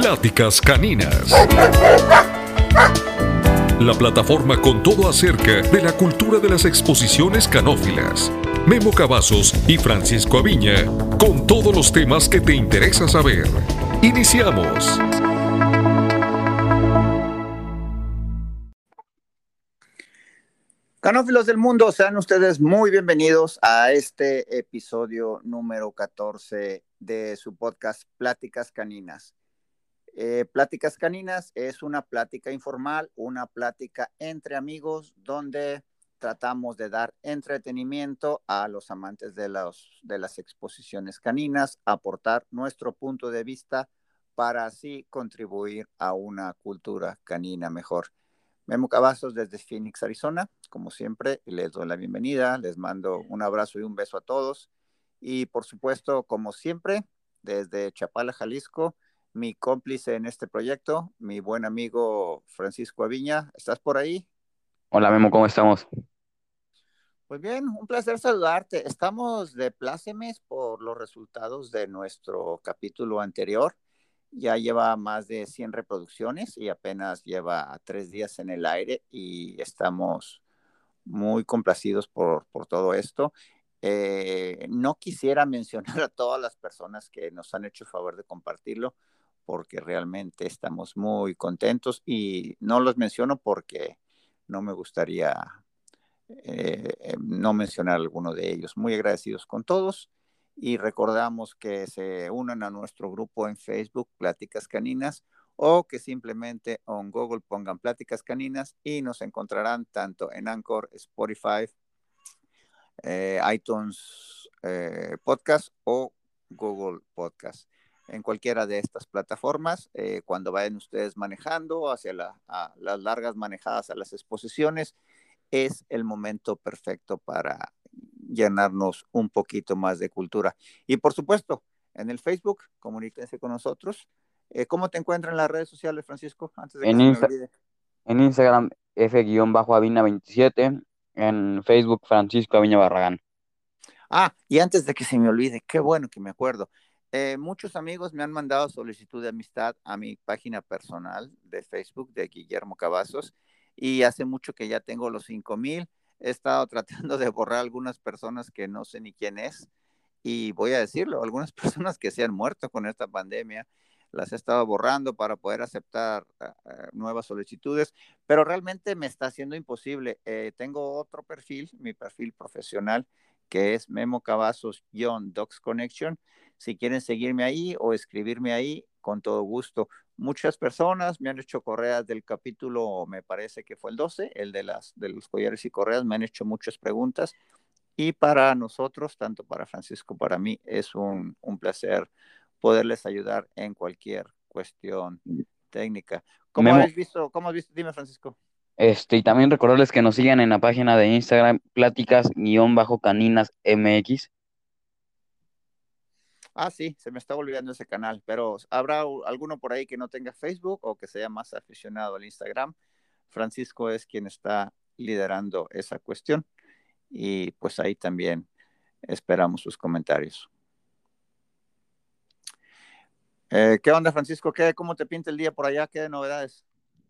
Pláticas Caninas. La plataforma con todo acerca de la cultura de las exposiciones canófilas. Memo Cavazos y Francisco Aviña con todos los temas que te interesa saber. Iniciamos. Canófilos del mundo, sean ustedes muy bienvenidos a este episodio número 14 de su podcast Pláticas Caninas. Eh, pláticas Caninas es una plática informal, una plática entre amigos donde tratamos de dar entretenimiento a los amantes de, las exposiciones caninas, aportar nuestro punto de vista para así contribuir a una cultura canina mejor. Memo Cavazos desde Phoenix, Arizona. Como siempre, les doy la bienvenida, les mando un abrazo y un beso a todos. Y por supuesto, como siempre, desde Chapala, Jalisco, mi cómplice en este proyecto, mi buen amigo Francisco Aviña. ¿Estás por ahí? Hola Memo, ¿cómo estamos? Pues bien, un placer saludarte. Estamos de plácemes por los resultados de nuestro capítulo anterior. Ya lleva más de 100 reproducciones y apenas lleva tres días en el aire y estamos muy complacidos por, por todo esto. Eh, no quisiera mencionar a todas las personas que nos han hecho el favor de compartirlo, porque realmente estamos muy contentos y no los menciono porque no me gustaría eh, eh, no mencionar alguno de ellos. Muy agradecidos con todos y recordamos que se unan a nuestro grupo en Facebook, Pláticas Caninas, o que simplemente en Google pongan Pláticas Caninas y nos encontrarán tanto en Anchor, Spotify, eh, iTunes Podcast o Google Podcast en cualquiera de estas plataformas. Eh, cuando vayan ustedes manejando hacia las largas manejadas a las exposiciones, es el momento perfecto para llenarnos un poquito más de cultura. Y por supuesto, en el Facebook, comuníquense con nosotros. Eh, ¿Cómo te encuentran en las redes sociales, Francisco? Antes de en, en Instagram, F-Avina27, en Facebook, Francisco Aviña Barragán. Ah, y antes de que se me olvide, qué bueno que me acuerdo. Eh, muchos amigos me han mandado solicitud de amistad a mi página personal de Facebook de Guillermo Cavazos y hace mucho que ya tengo los 5000. He estado tratando de borrar algunas personas que no sé ni quién es y voy a decirlo, algunas personas que se han muerto con esta pandemia las he estado borrando para poder aceptar ah, nuevas solicitudes, pero realmente me está haciendo imposible. Eh, tengo otro perfil, mi perfil profesional, que es Memo Cavazos-Docs Connection si quieren seguirme ahí o escribirme ahí, con todo gusto. Muchas personas me han hecho correas del capítulo, me parece que fue el 12, el de, las, de los collares y correas, me han hecho muchas preguntas. Y para nosotros, tanto para Francisco, para mí, es un, un placer poderles ayudar en cualquier cuestión técnica. ¿Cómo has visto? ¿Cómo has visto? Dime, Francisco. Este, y también recordarles que nos sigan en la página de Instagram, pláticas-caninas MX. Ah, sí, se me está olvidando ese canal, pero habrá alguno por ahí que no tenga Facebook o que sea más aficionado al Instagram. Francisco es quien está liderando esa cuestión y pues ahí también esperamos sus comentarios. Eh, ¿Qué onda, Francisco? ¿Qué, ¿Cómo te pinta el día por allá? ¿Qué novedades?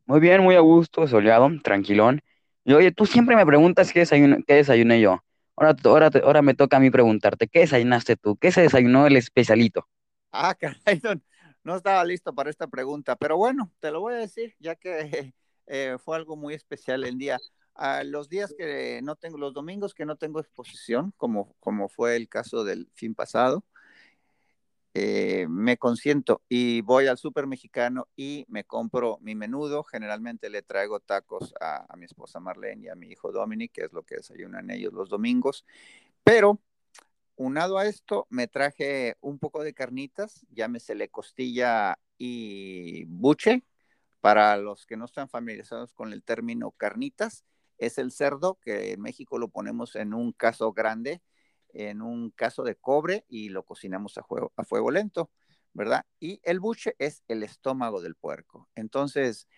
Muy bien, muy a gusto, soleado, tranquilón. Y oye, tú siempre me preguntas qué qué desayuné yo. Ahora, ahora, ahora me toca a mí preguntarte, ¿qué desayunaste tú? ¿Qué se desayunó el especialito? Ah, caray, no, estaba listo para esta pregunta, pero bueno, te lo voy a decir, ya que eh, fue algo muy especial el día. Ah, los días que no tengo, los domingos que no tengo exposición, como, como fue el caso del fin pasado, eh, me consiento y voy al súper mexicano y me compro mi menudo. Generalmente le traigo tacos a, mi esposa Marlene y a mi hijo Dominic, que es lo que desayunan ellos los domingos. Pero, unado a esto, me traje un poco de carnitas, llámesele costilla y buche. Para los que no están familiarizados con el término carnitas, es el cerdo que en México lo ponemos en un caso grande en un caso de cobre y lo cocinamos a, a fuego lento, ¿verdad? Y el buche es el estómago del puerco. Entonces,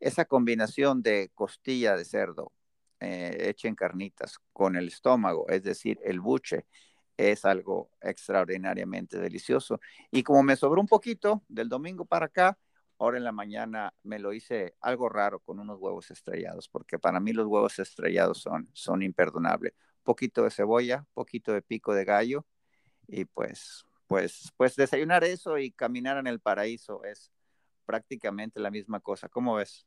esa combinación de costilla de cerdo eh, hecha en carnitas con el estómago, es decir, el buche, es algo extraordinariamente delicioso. Y como me sobró un poquito del domingo para acá, Ahora en la mañana me lo hice algo raro con unos huevos estrellados, porque para mí los huevos estrellados son, son imperdonables. Poquito de cebolla, poquito de pico de gallo y pues, pues, pues desayunar eso y caminar en el paraíso es prácticamente la misma cosa. ¿Cómo ves?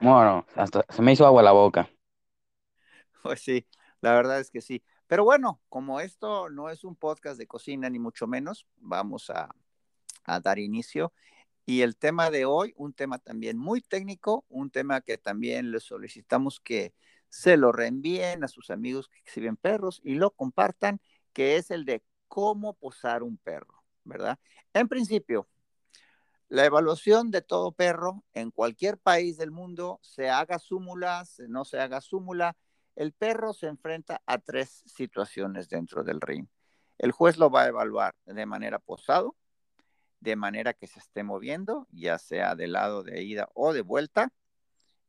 Bueno, hasta se me hizo agua la boca. Pues sí, la verdad es que sí. Pero bueno, como esto no es un podcast de cocina ni mucho menos, vamos a, a dar inicio y el tema de hoy, un tema también muy técnico, un tema que también les solicitamos que se lo reenvíen a sus amigos que exhiben perros y lo compartan, que es el de cómo posar un perro, ¿verdad? En principio, la evaluación de todo perro en cualquier país del mundo, se haga súmula, no se haga súmula, el perro se enfrenta a tres situaciones dentro del ring. El juez lo va a evaluar de manera posado, de manera que se esté moviendo, ya sea del lado de ida o de vuelta,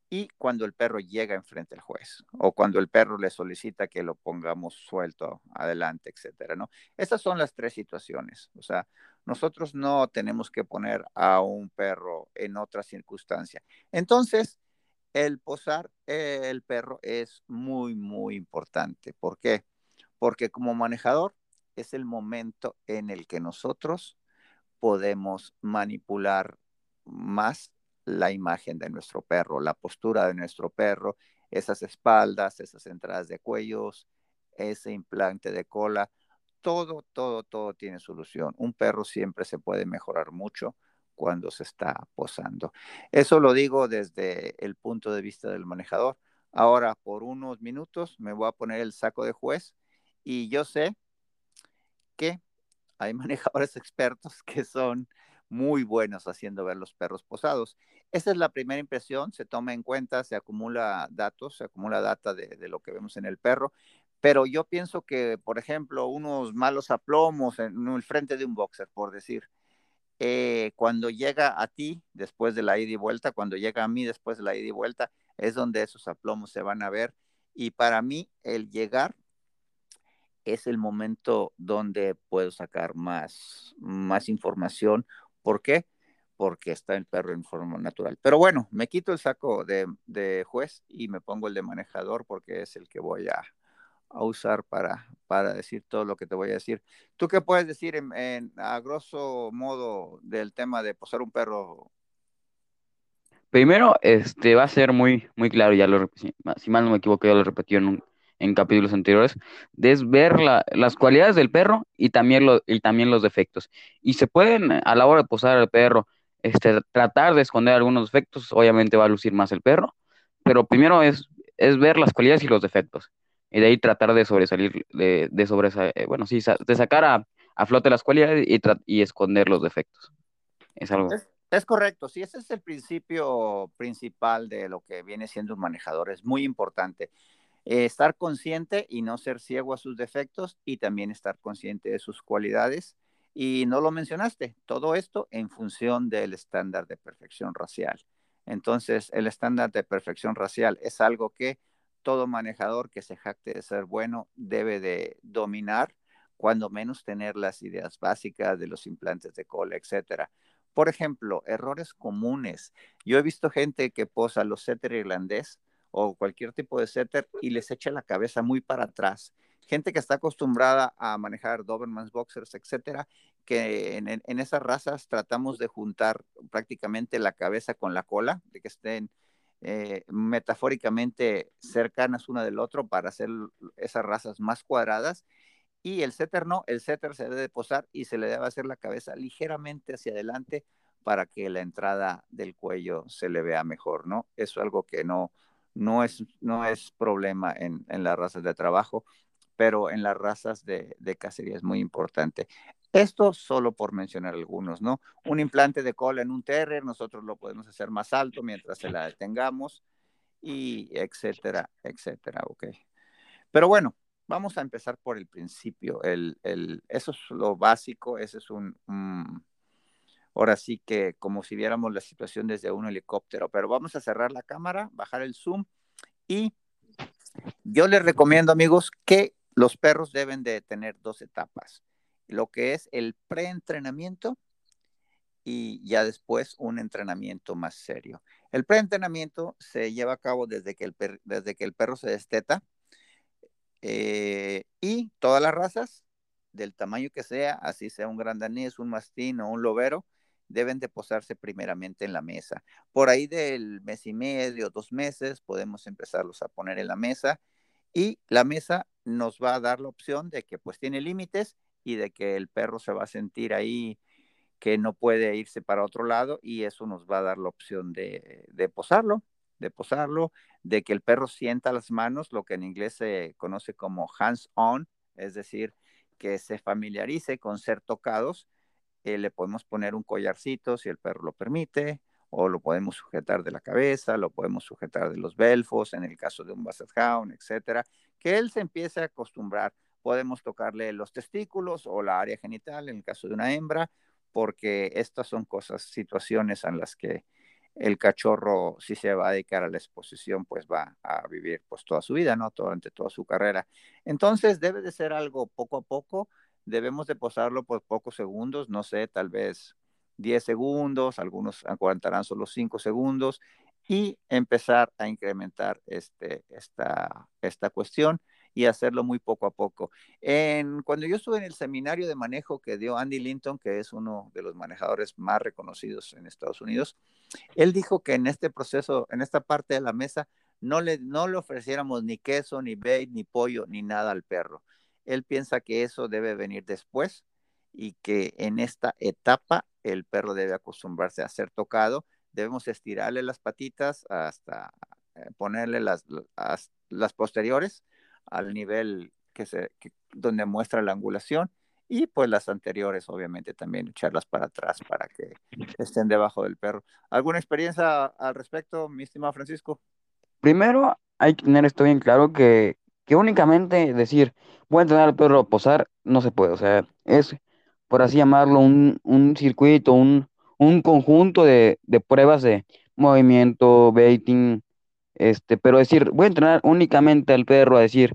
y cuando el perro llega enfrente al juez o cuando el perro le solicita que lo pongamos suelto adelante, etcétera, ¿no? Estas son las tres situaciones. O sea, nosotros no tenemos que poner a un perro en otra circunstancia. Entonces, el posar el perro es muy, muy importante. ¿Por qué? Porque como manejador es el momento en el que nosotros podemos manipular más la imagen de nuestro perro, la postura de nuestro perro, esas espaldas, esas entradas de cuellos, ese implante de cola, todo, todo, todo tiene solución. Un perro siempre se puede mejorar mucho cuando se está posando. Eso lo digo desde el punto de vista del manejador. Ahora, por unos minutos, me voy a poner el saco de juez y yo sé que hay manejadores expertos que son muy buenos haciendo ver los perros posados. Esa es la primera impresión, se toma en cuenta, se acumula datos, se acumula data de, lo que vemos en el perro, pero yo pienso que, por ejemplo, unos malos aplomos en el frente de un boxer, por decir, eh, cuando llega a ti después de la ida y vuelta, cuando llega a mí después de la ida y vuelta, es donde esos aplomos se van a ver. Y para mí, el llegar es el momento donde puedo sacar más, más información. ¿Por qué? Porque está el perro en forma natural. Pero bueno, me quito el saco de, juez y me pongo el de manejador porque es el que voy a, usar para, para decir todo lo que te voy a decir. ¿Tú qué puedes decir en, a grosso modo del tema de posar un perro? Primero, este va a ser muy, muy claro, ya lo si mal no me equivoco, ya lo repetí en un, en capítulos anteriores, es ver las cualidades del perro y también, lo, y también los defectos. Y se pueden, a la hora de posar al perro, este, tratar de esconder algunos defectos, obviamente va a lucir más el perro, pero primero es, es ver las cualidades y los defectos. Y de ahí tratar de sobresalir, de, de eh, bueno, sí, de sacar a, a flote las cualidades y, y esconder los defectos. Es algo. Es correcto, sí, ese es el principio principal de lo que viene siendo un manejador, es muy importante. Eh, estar consciente y no ser ciego a sus defectos y también estar consciente de sus cualidades. Y no lo mencionaste, todo esto en función del estándar de perfección racial. Entonces, el estándar de perfección racial es algo que todo manejador que se jacte de ser bueno debe de dominar, cuando menos tener las ideas básicas de los implantes de cola, etcétera. Por ejemplo, errores comunes. Yo he visto gente que posa los setter irlandés o cualquier tipo de setter y les echa la cabeza muy para atrás. Gente que está acostumbrada a manejar Dobermans, Boxers, etcétera, que en, esas razas tratamos de juntar prácticamente la cabeza con la cola, de que estén eh, metafóricamente cercanas una del otro para hacer esas razas más cuadradas. Y el setter no, el setter se debe posar y se le debe hacer la cabeza ligeramente hacia adelante para que la entrada del cuello se le vea mejor, ¿no? Eso es algo que no, no es, no es problema en, las razas de trabajo, pero en las razas de, cacería es muy importante. Esto solo por mencionar algunos, ¿no? Un implante de cola en un terrier, nosotros lo podemos hacer más alto mientras se la detengamos y etcétera, etcétera, ok. Pero bueno, vamos a empezar por el principio. El, eso es lo básico, ese es un, ahora sí que como si viéramos la situación desde un helicóptero, pero vamos a cerrar la cámara, bajar el zoom y yo les recomiendo amigos que los perros deben de tener dos etapas, lo que es el preentrenamiento y ya después un entrenamiento más serio. El preentrenamiento se lleva a cabo desde que el, desde que el perro se desteta eh, y todas las razas, del tamaño que sea, así sea un gran danés, un mastín o un lobero, deben de posarse primeramente en la mesa. Por ahí del mes y medio, dos meses, podemos empezarlos a poner en la mesa y la mesa nos va a dar la opción de que pues tiene límites y de que el perro se va a sentir ahí que no puede irse para otro lado y eso nos va a dar la opción de, posarlo, de posarlo, de que el perro sienta las manos, lo que en inglés se conoce como hands on, es decir, que se familiarice con ser tocados. Eh, le podemos poner un collarcito si el perro lo permite, o lo podemos sujetar de la cabeza, lo podemos sujetar de los belfos, en el caso de un Basset Hound, etcétera, que él se empiece a acostumbrar. Podemos tocarle los testículos o la área genital en el caso de una hembra, porque estas son cosas, situaciones en las que el cachorro, si se va a dedicar a la exposición, pues va a vivir pues toda su vida, ¿no? Durante toda su carrera. Entonces debe de ser algo poco a poco, debemos de posarlo por pocos segundos, no sé, tal vez 10 segundos, algunos aguantarán solo 5 segundos y empezar a incrementar este, esta, esta cuestión y hacerlo muy poco a poco. En, cuando yo estuve en el seminario de manejo que dio Andy Linton, que es uno de los manejadores más reconocidos en Estados Unidos, él dijo que en este proceso, en esta parte de la mesa, no le, no le ofreciéramos ni queso, ni bait, ni pollo, ni nada al perro. Él piensa que eso debe venir después y que en esta etapa el perro debe acostumbrarse a ser tocado. Debemos estirarle las patitas hasta eh, ponerle las, las, posteriores al nivel que se, donde muestra la angulación y pues las anteriores obviamente también echarlas para atrás para que estén debajo del perro. ¿Alguna experiencia al respecto, mi estimado Francisco? Primero hay que tener esto bien claro que que únicamente decir, voy a entrenar al perro a posar, no se puede. O sea, es, por así llamarlo, un, un circuito, un, un conjunto de, de, pruebas de movimiento, baiting, este, pero decir, voy a entrenar únicamente al perro a decir,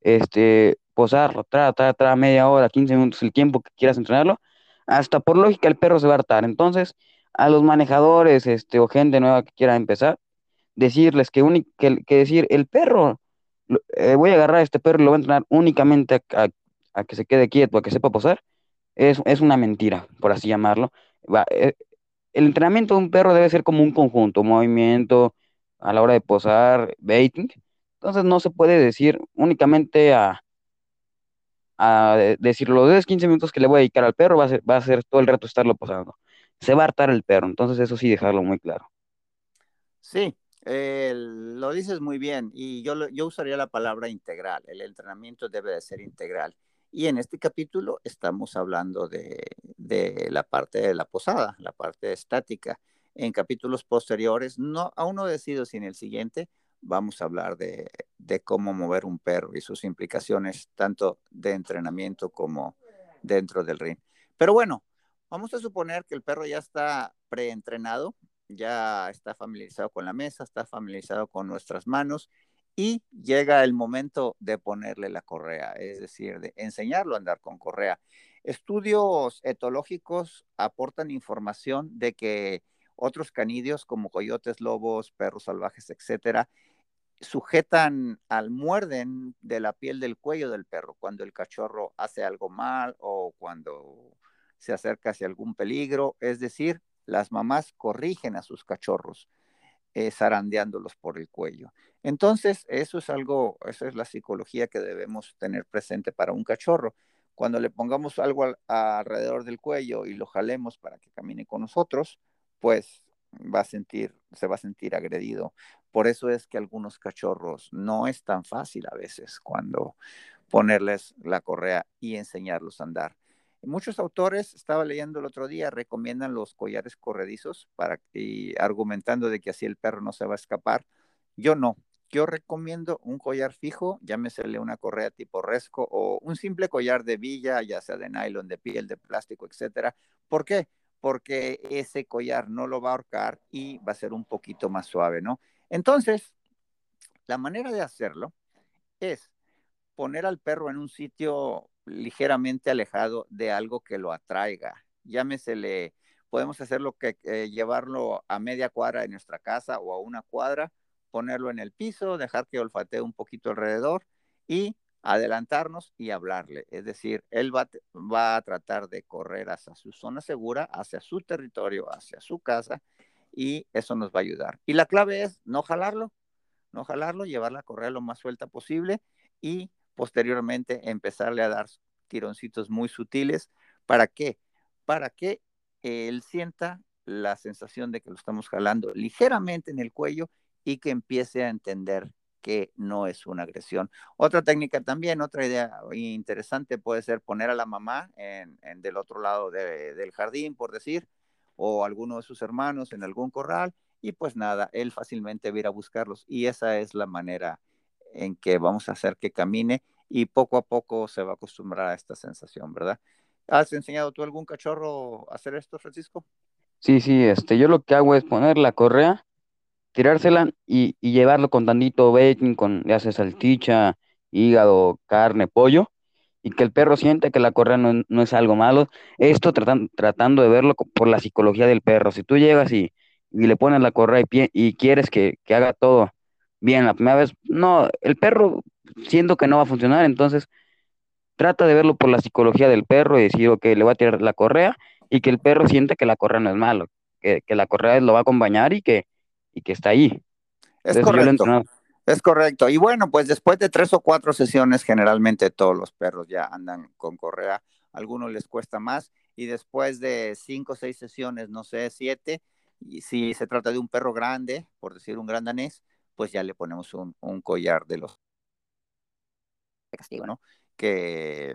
este, posarlo, tra, tra, tra, media hora, 15 minutos, el tiempo que quieras entrenarlo, hasta por lógica el perro se va a hartar. Entonces, a los manejadores, este, o gente nueva que quiera empezar, decirles que, que, que decir, el perro eh, voy a agarrar a este perro y lo voy a entrenar únicamente a, que se quede quieto, a que sepa posar, es, es una mentira, por así llamarlo. Eh, el entrenamiento de un perro debe ser como un conjunto, movimiento a la hora de posar, baiting. Entonces no se puede decir únicamente a, a decir los 10, 15 minutos que le voy a dedicar al perro, va a ser, va a ser todo el rato estarlo posando. Se va a hartar el perro, entonces eso sí dejarlo muy claro. Sí, eh, lo dices muy bien y yo, yo usaría la palabra integral. El entrenamiento debe de ser integral. Y en este capítulo estamos hablando de, la parte de la posada, la parte estática. En capítulos posteriores, no, aún no decido si en el siguiente vamos a hablar de, de cómo mover un perro y sus implicaciones tanto de entrenamiento como dentro del ring. Pero bueno, vamos a suponer que el perro ya está preentrenado, ya está familiarizado con la mesa, está familiarizado con nuestras manos y llega el momento de ponerle la correa, es decir, de enseñarlo a andar con correa. Estudios etológicos aportan información de que otros canidios como coyotes, lobos, perros salvajes, etcétera, sujetan al muerden de la piel del cuello del perro cuando el cachorro hace algo mal o cuando se acerca hacia algún peligro, es decir, las mamás corrigen a sus cachorros eh, zarandeándolos por el cuello. Entonces, eso es algo, esa es la psicología que debemos tener presente para un cachorro. Cuando le pongamos algo alrededor del cuello y lo jalemos para que camine con nosotros, pues va a sentir, se va a sentir agredido. Por eso es que algunos cachorros no es tan fácil a veces cuando ponerles la correa y enseñarlos a andar. Muchos autores, estaba leyendo el otro día, recomiendan los collares corredizos para y argumentando de que así el perro no se va a escapar. Yo no. Yo recomiendo un collar fijo, llámesele una correa tipo resco o un simple collar de villa, ya sea de nylon, de piel, de plástico, etcétera. ¿Por qué? Porque ese collar no lo va a ahorcar y va a ser un poquito más suave, ¿no? Entonces, la manera de hacerlo es poner al perro en un sitio ligeramente alejado de algo que lo atraiga. Llámesele, podemos hacerlo que eh, llevarlo a media cuadra de nuestra casa o a una cuadra, ponerlo en el piso, dejar que olfatee un poquito alrededor y adelantarnos y hablarle. Es decir, él va, va a tratar de correr hacia su zona segura, hacia su territorio, hacia su casa y eso nos va a ayudar. Y la clave es no jalarlo, no jalarlo, llevarla a correr lo más suelta posible y posteriormente empezarle a dar tironcitos muy sutiles. ¿Para qué? Para que él sienta la sensación de que lo estamos jalando ligeramente en el cuello y que empiece a entender que no es una agresión. Otra técnica también, otra idea interesante puede ser poner a la mamá en, del otro lado del jardín, por decir, o alguno de sus hermanos en algún corral y pues nada, él fácilmente va a buscarlos y esa es la manera en que vamos a hacer que camine y poco a poco se va a acostumbrar a esta sensación, ¿verdad? ¿Has enseñado tú algún cachorro a hacer esto, Francisco? Sí, sí, este, yo lo que hago es poner la correa, tirársela y, llevarlo con tantito bacon, con ya sea salchicha, hígado, carne, pollo, y que el perro siente que la correa no, es algo malo. Esto tratando de verlo por la psicología del perro. Si tú llegas y, le pones la correa y, y quieres que, haga todo bien la primera vez, no, el perro siento que no va a funcionar, entonces trata de verlo por la psicología del perro y decir, ok, le voy a tirar la correa y que el perro siente que la correa no es malo, que, la correa lo va a acompañar y que, y que está ahí. Es correcto. Es correcto. Y bueno, pues después de tres o cuatro sesiones, generalmente todos los perros ya andan con correa. A algunos les cuesta más. Y después de cinco o seis sesiones, no sé, siete, y si se trata de un perro grande, por decir un gran danés, pues ya le ponemos un, un collar de los castigo, ¿no? Que,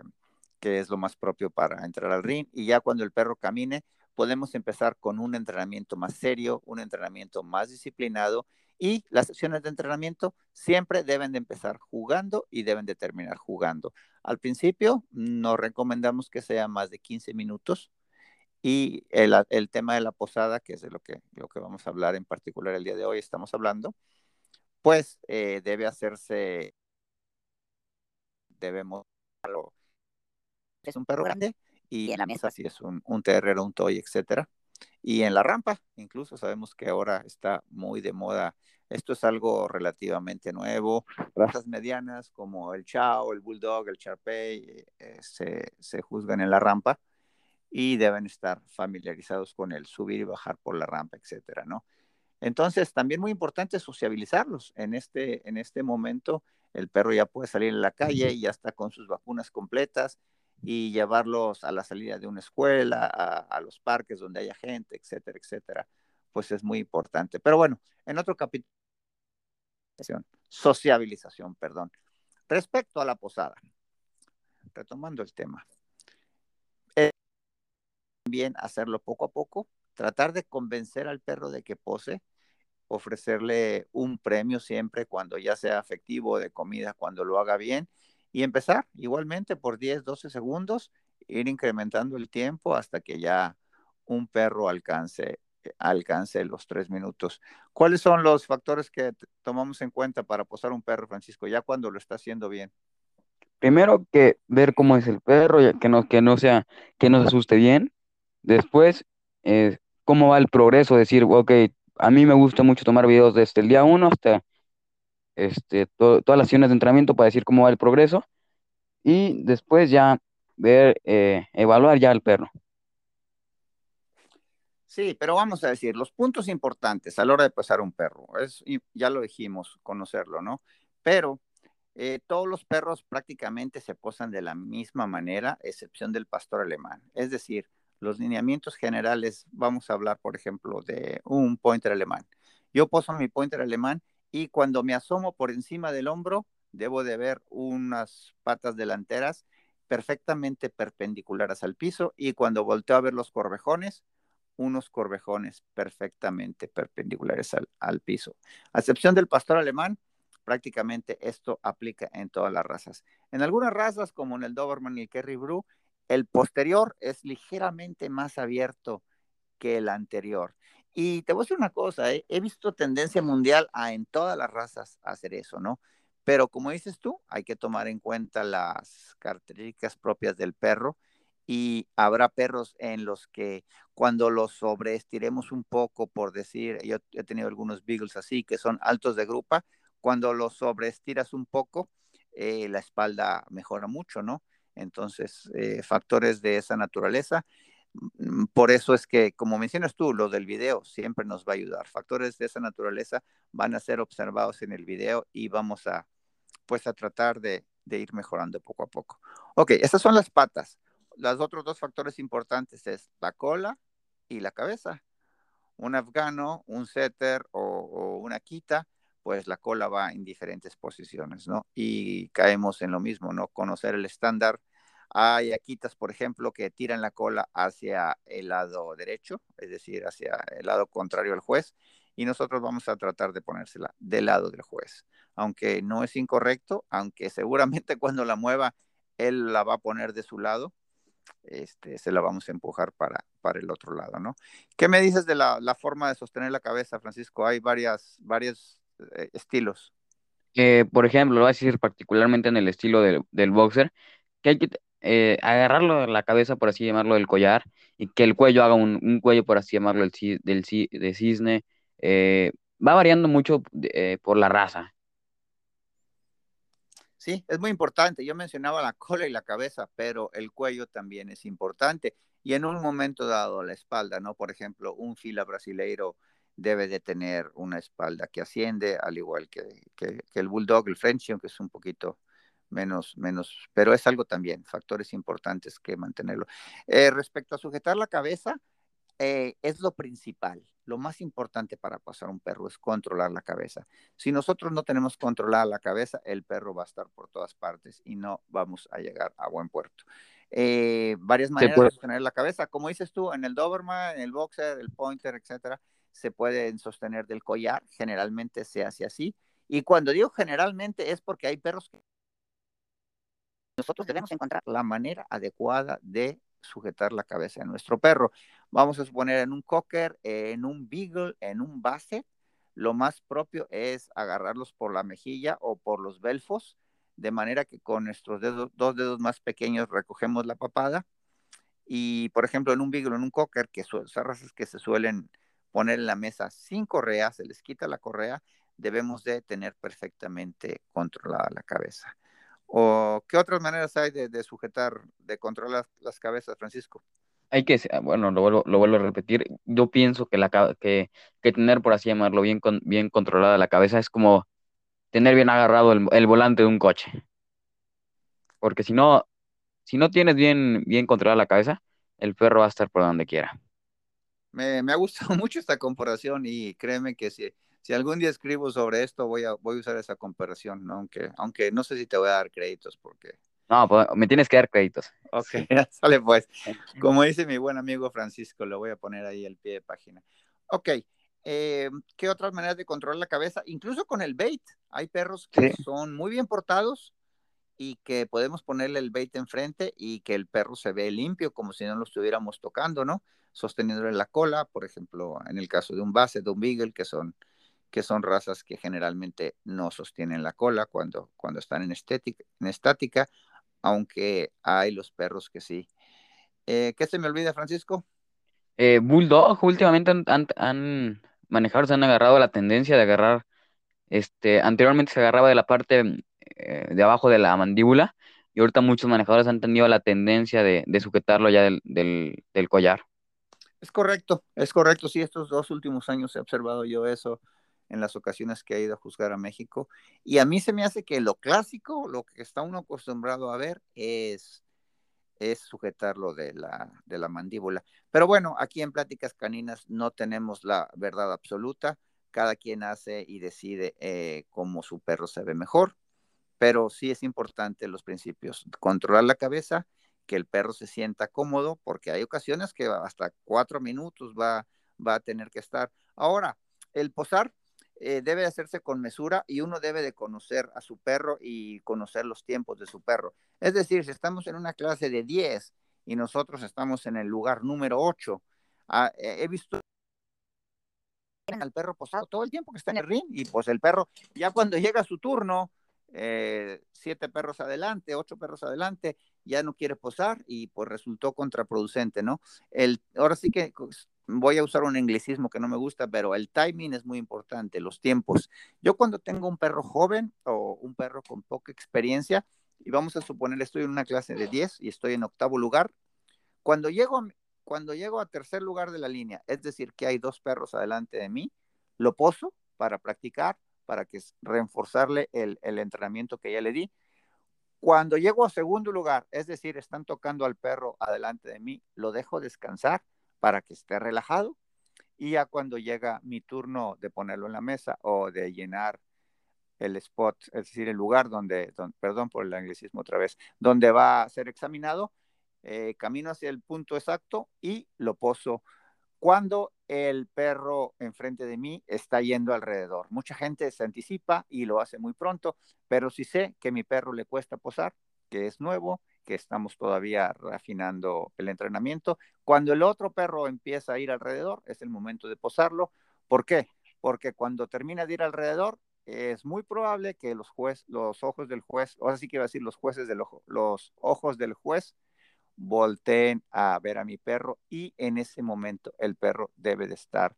que es lo más propio para entrar al ring. Y ya cuando el perro camine, podemos empezar con un entrenamiento más serio, un entrenamiento más disciplinado y las sesiones de entrenamiento siempre deben de empezar jugando y deben de terminar jugando. Al principio no recomendamos que sea más de 15 minutos y el, el, tema de la posada, que es de lo que, lo que vamos a hablar en particular el día de hoy, estamos hablando, pues eh, debe hacerse, debemos, es un perro grande y en la mesa si es un, un terrero, un toy, etcétera y en la rampa, incluso sabemos que ahora está muy de moda. Esto es algo relativamente nuevo. Razas medianas como el Chao, el Bulldog, el Charpey eh, se, se, juzgan en la rampa y deben estar familiarizados con el subir y bajar por la rampa, etcétera, ¿no? Entonces, también muy importante sociabilizarlos. En este, en este momento, el perro ya puede salir en la calle y ya está con sus vacunas completas y llevarlos a la salida de una escuela, a, los parques donde haya gente, etcétera, etcétera, pues es muy importante. Pero bueno, en otro capítulo, sociabilización, perdón. Respecto a la posada, retomando el tema, también hacerlo poco a poco, tratar de convencer al perro de que pose, ofrecerle un premio siempre cuando ya sea afectivo de comida, cuando lo haga bien, y empezar igualmente por 10, 12 segundos, ir incrementando el tiempo hasta que ya un perro alcance, alcance los tres minutos. ¿Cuáles son los factores que tomamos en cuenta para posar un perro, Francisco, ya cuando lo está haciendo bien? Primero que ver cómo es el perro, que no, que no sea, que asuste bien. Después, eh, cómo va el progreso, decir, ok, a mí me gusta mucho tomar videos desde el día uno hasta este, todas las sesiones de entrenamiento para decir cómo va el progreso y después ya ver, eh, evaluar ya al perro. Sí, pero vamos a decir, los puntos importantes a la hora de pasar un perro, es, ya lo dijimos, conocerlo, ¿no? Pero eh, todos los perros prácticamente se posan de la misma manera, excepción del pastor alemán. Es decir, los lineamientos generales, vamos a hablar, por ejemplo, de un pointer alemán. Yo poso mi pointer alemán y cuando me asomo por encima del hombro, debo de ver unas patas delanteras perfectamente perpendiculares al piso y cuando volteo a ver los corvejones, unos corvejones perfectamente perpendiculares al, piso. A excepción del pastor alemán, prácticamente esto aplica en todas las razas. En algunas razas, como en el Doberman y el Kerry Brew, el posterior es ligeramente más abierto que el anterior. Y te voy a decir una cosa, ¿eh? he visto tendencia mundial a en todas las razas hacer eso, ¿no? Pero como dices tú, hay que tomar en cuenta las características propias del perro y habrá perros en los que cuando los sobreestiremos un poco, por decir, yo he tenido algunos beagles así, que son altos de grupa, cuando los sobreestiras un poco, eh, la espalda mejora mucho, ¿no? Entonces, eh, factores de esa naturaleza. Mm, por eso es que, como mencionas tú, lo del video siempre nos va a ayudar. Factores de esa naturaleza van a ser observados en el video y vamos a, pues, a tratar de, ir mejorando poco a poco. Ok, estas son las patas los otros dos factores importantes es la cola y la cabeza. Un afgano, un setter o, una quita, pues la cola va en diferentes posiciones, ¿no? Y caemos en lo mismo, ¿no? Conocer el estándar. Hay aquitas, por ejemplo, que tiran la cola hacia el lado derecho, es decir, hacia el lado contrario al juez, y nosotros vamos a tratar de ponérsela del lado del juez. Aunque no es incorrecto, aunque seguramente cuando la mueva, él la va a poner de su lado, este, se la vamos a empujar para, para el otro lado, ¿no? ¿Qué me dices de la, forma de sostener la cabeza, Francisco? Hay varias, varios eh, estilos. por ejemplo, lo voy a decir particularmente en el estilo del, boxer, que hay que eh, agarrarlo de la cabeza, por así llamarlo, del collar, y que el cuello haga un, cuello, por así llamarlo, del, del de cisne. Eh, va variando mucho por la raza. Sí, es muy importante. Yo mencionaba la cola y la cabeza, pero el cuello también es importante. Y en un momento dado, la espalda, ¿no? Por ejemplo, un fila brasileiro debe de tener una espalda que asciende, al igual que, el bulldog, el French, que es un poquito menos, menos, pero es algo también, factores importantes que mantenerlo. Eh, respecto a sujetar la cabeza, eh, es lo principal. Lo más importante para pasar un perro es controlar la cabeza. Si nosotros no tenemos controlada la cabeza, el perro va a estar por todas partes y no vamos a llegar a buen puerto. Eh, varias maneras de sostener la cabeza, como dices tú, en el Doberman, en el Boxer, el Pointer, etcétera, se pueden sostener del collar. Generalmente se hace así. Y cuando digo generalmente es porque hay perros que nosotros debemos encontrar la manera adecuada de sujetar la cabeza de nuestro perro. Vamos a suponer en un cocker, en un beagle, en un basset, lo más propio es agarrarlos por la mejilla o por los belfos, de manera que con nuestros dedos, dos dedos más pequeños recogemos la papada. Y, por ejemplo, en un beagle, en un cocker, que son razas que se suelen poner en la mesa sin correa, se les quita la correa, debemos de tener perfectamente controlada la cabeza. ¿O qué otras maneras hay de, sujetar, de controlar las cabezas, Francisco? Hay que, ah, bueno, lo vuelvo, lo vuelvo a repetir, yo pienso que, la, que, que tener, por así llamarlo, bien, bien controlada la cabeza es como tener bien agarrado el, volante de un coche. Porque si no, si no tienes bien, bien controlada la cabeza, el perro va a estar por donde quiera. Me, me ha gustado mucho esta comparación y créeme que si, si algún día escribo sobre esto, voy a, voy a usar esa comparación, ¿no? Aunque, aunque no sé si te voy a dar créditos porque... No, pues, me tienes que dar créditos. Ok, sale pues. Como dice mi buen amigo Francisco, lo voy a poner ahí al pie de página. Ok, eh, ¿qué otras maneras de controlar la cabeza? Incluso con el bait. Hay perros que son muy bien portados y que podemos ponerle el bait enfrente y que el perro se ve limpio como si no lo estuviéramos tocando, ¿no? Sosteniéndole la cola, por ejemplo, en el caso de un base, de un beagle, que son que son razas que generalmente no sostienen la cola cuando, cuando están en, estética, en estática, aunque hay los perros que sí. Eh, ¿Qué se me olvida, Francisco? Eh, Bulldog, últimamente han, han, manejado, se han agarrado la tendencia de agarrar, este, anteriormente se agarraba de la parte eh, de abajo de la mandíbula y ahorita muchos manejadores han tenido la tendencia de, sujetarlo ya del, del collar. Es correcto, es correcto, sí, estos dos últimos años he observado yo eso en las ocasiones que ha ido a juzgar a México. Y a mí se me hace que lo clásico, lo que está uno acostumbrado a ver es, es sujetarlo de la, de la mandíbula. Pero bueno, aquí en Pláticas Caninas no tenemos la verdad absoluta. Cada quien hace y decide eh, cómo su perro se ve mejor. Pero sí es importante los principios. Controlar la cabeza, que el perro se sienta cómodo, porque hay ocasiones que hasta cuatro minutos va, va a tener que estar. Ahora, el posar eh, debe hacerse con mesura y uno debe de conocer a su perro y conocer los tiempos de su perro. Es decir, si estamos en una clase de 10 y nosotros estamos en el lugar número 8, ah, he visto al perro posado todo el tiempo que está en el ring y pues el perro ya cuando llega su turno, eh, siete perros adelante, ocho perros adelante, ya no quiere posar y pues resultó contraproducente, ¿no? El, ahora sí que voy a usar un anglicismo que no me gusta, pero el timing es muy importante, los tiempos. Yo cuando tengo un perro joven o un perro con poca experiencia, y vamos a suponer estoy en una clase de 10 y estoy en octavo lugar, cuando llego, cuando llego a tercer lugar de la línea, es decir, que hay dos perros adelante de mí, lo poso para practicar, para que reforzarle el, el entrenamiento que ya le di. Cuando llego a segundo lugar, es decir, están tocando al perro adelante de mí, lo dejo descansar para que esté relajado y ya cuando llega mi turno de ponerlo en la mesa o de llenar el spot, es decir, el lugar donde, perdón por el anglicismo otra vez, donde va a ser examinado, eh, camino hacia el punto exacto y lo poso cuando el perro enfrente de mí está yendo alrededor. Mucha gente se anticipa y lo hace muy pronto, pero si sé que mi perro le cuesta posar, que es nuevo, que estamos todavía refinando el entrenamiento. Cuando el otro perro empieza a ir alrededor, es el momento de posarlo. ¿Por qué? Porque cuando termina de ir alrededor, es muy probable que los, los ojos del juez, o así que iba a decir los jueces del ojo, los ojos del juez volteen a ver a mi perro y en ese momento el perro debe de estar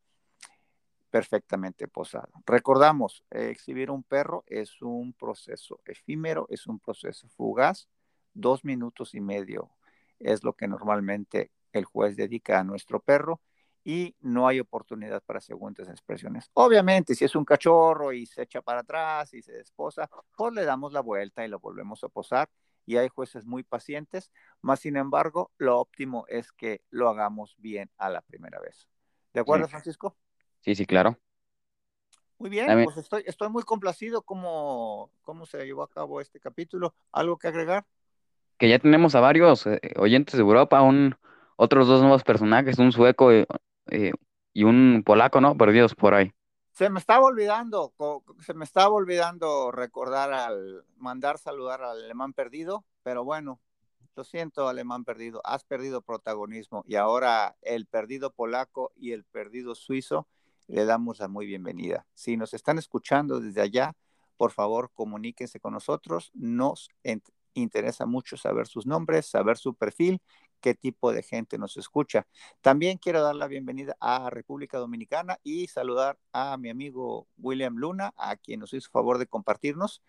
perfectamente posado. Recordamos, exhibir un perro es un proceso efímero, es un proceso fugaz dos minutos y medio es lo que normalmente el juez dedica a nuestro perro y no hay oportunidad para segundas expresiones. Obviamente, si es un cachorro y se echa para atrás y se desposa, pues le damos la vuelta y lo volvemos a posar y hay jueces muy pacientes, más sin embargo, lo óptimo es que lo hagamos bien a la primera vez. ¿De acuerdo, Francisco? Sí, sí, claro. Muy bien, pues estoy, estoy muy complacido cómo, cómo se llevó a cabo este capítulo. ¿Algo que agregar? que ya tenemos a varios eh, oyentes de Europa, un, otros dos nuevos personajes, un sueco eh, eh, y un polaco, ¿no? Perdidos por ahí. Se me estaba olvidando, se me estaba olvidando recordar al mandar saludar al alemán perdido, pero bueno, lo siento, alemán perdido, has perdido protagonismo y ahora el perdido polaco y el perdido suizo le damos la muy bienvenida. Si nos están escuchando desde allá, por favor, comuníquense con nosotros, nos interesa mucho saber sus nombres, saber su perfil, qué tipo de gente nos escucha. También quiero dar la bienvenida a República Dominicana y saludar a mi amigo William Luna, a quien nos hizo favor de compartirnos.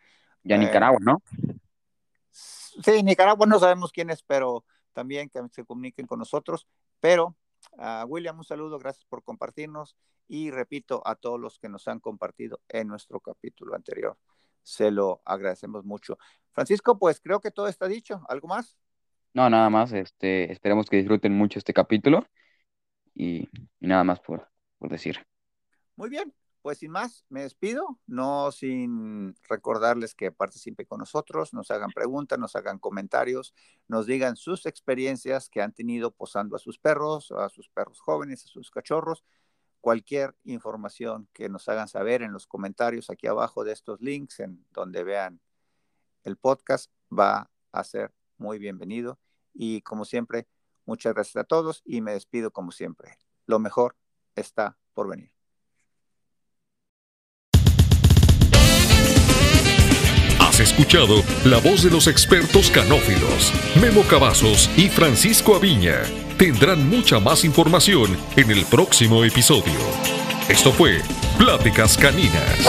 Y a Nicaragua, ¿no? Sí, Nicaragua no sabemos quién es, pero también que se comuniquen con nosotros. Pero a William, un saludo, gracias por compartirnos y repito a todos los que nos han compartido en nuestro capítulo anterior. Se lo agradecemos mucho. Francisco, pues creo que todo está dicho. ¿Algo más? No, nada más. Este, esperemos que disfruten mucho este capítulo y, nada más por, por decir. Muy bien, pues sin más, me despido, no sin recordarles que participen con nosotros, nos hagan preguntas, nos hagan comentarios, nos digan sus experiencias que han tenido posando a sus perros, a sus perros jóvenes, a sus cachorros, cualquier información que nos hagan saber en los comentarios aquí abajo de estos links en donde vean el podcast va a ser muy bienvenido. Y como siempre, muchas gracias a todos y me despido como siempre. Lo mejor está por venir. Has escuchado la voz de los expertos canófilos, Memo Cavazos y Francisco Aviña. Tendrán mucha más información en el próximo episodio. Esto fue Pláticas Caninas.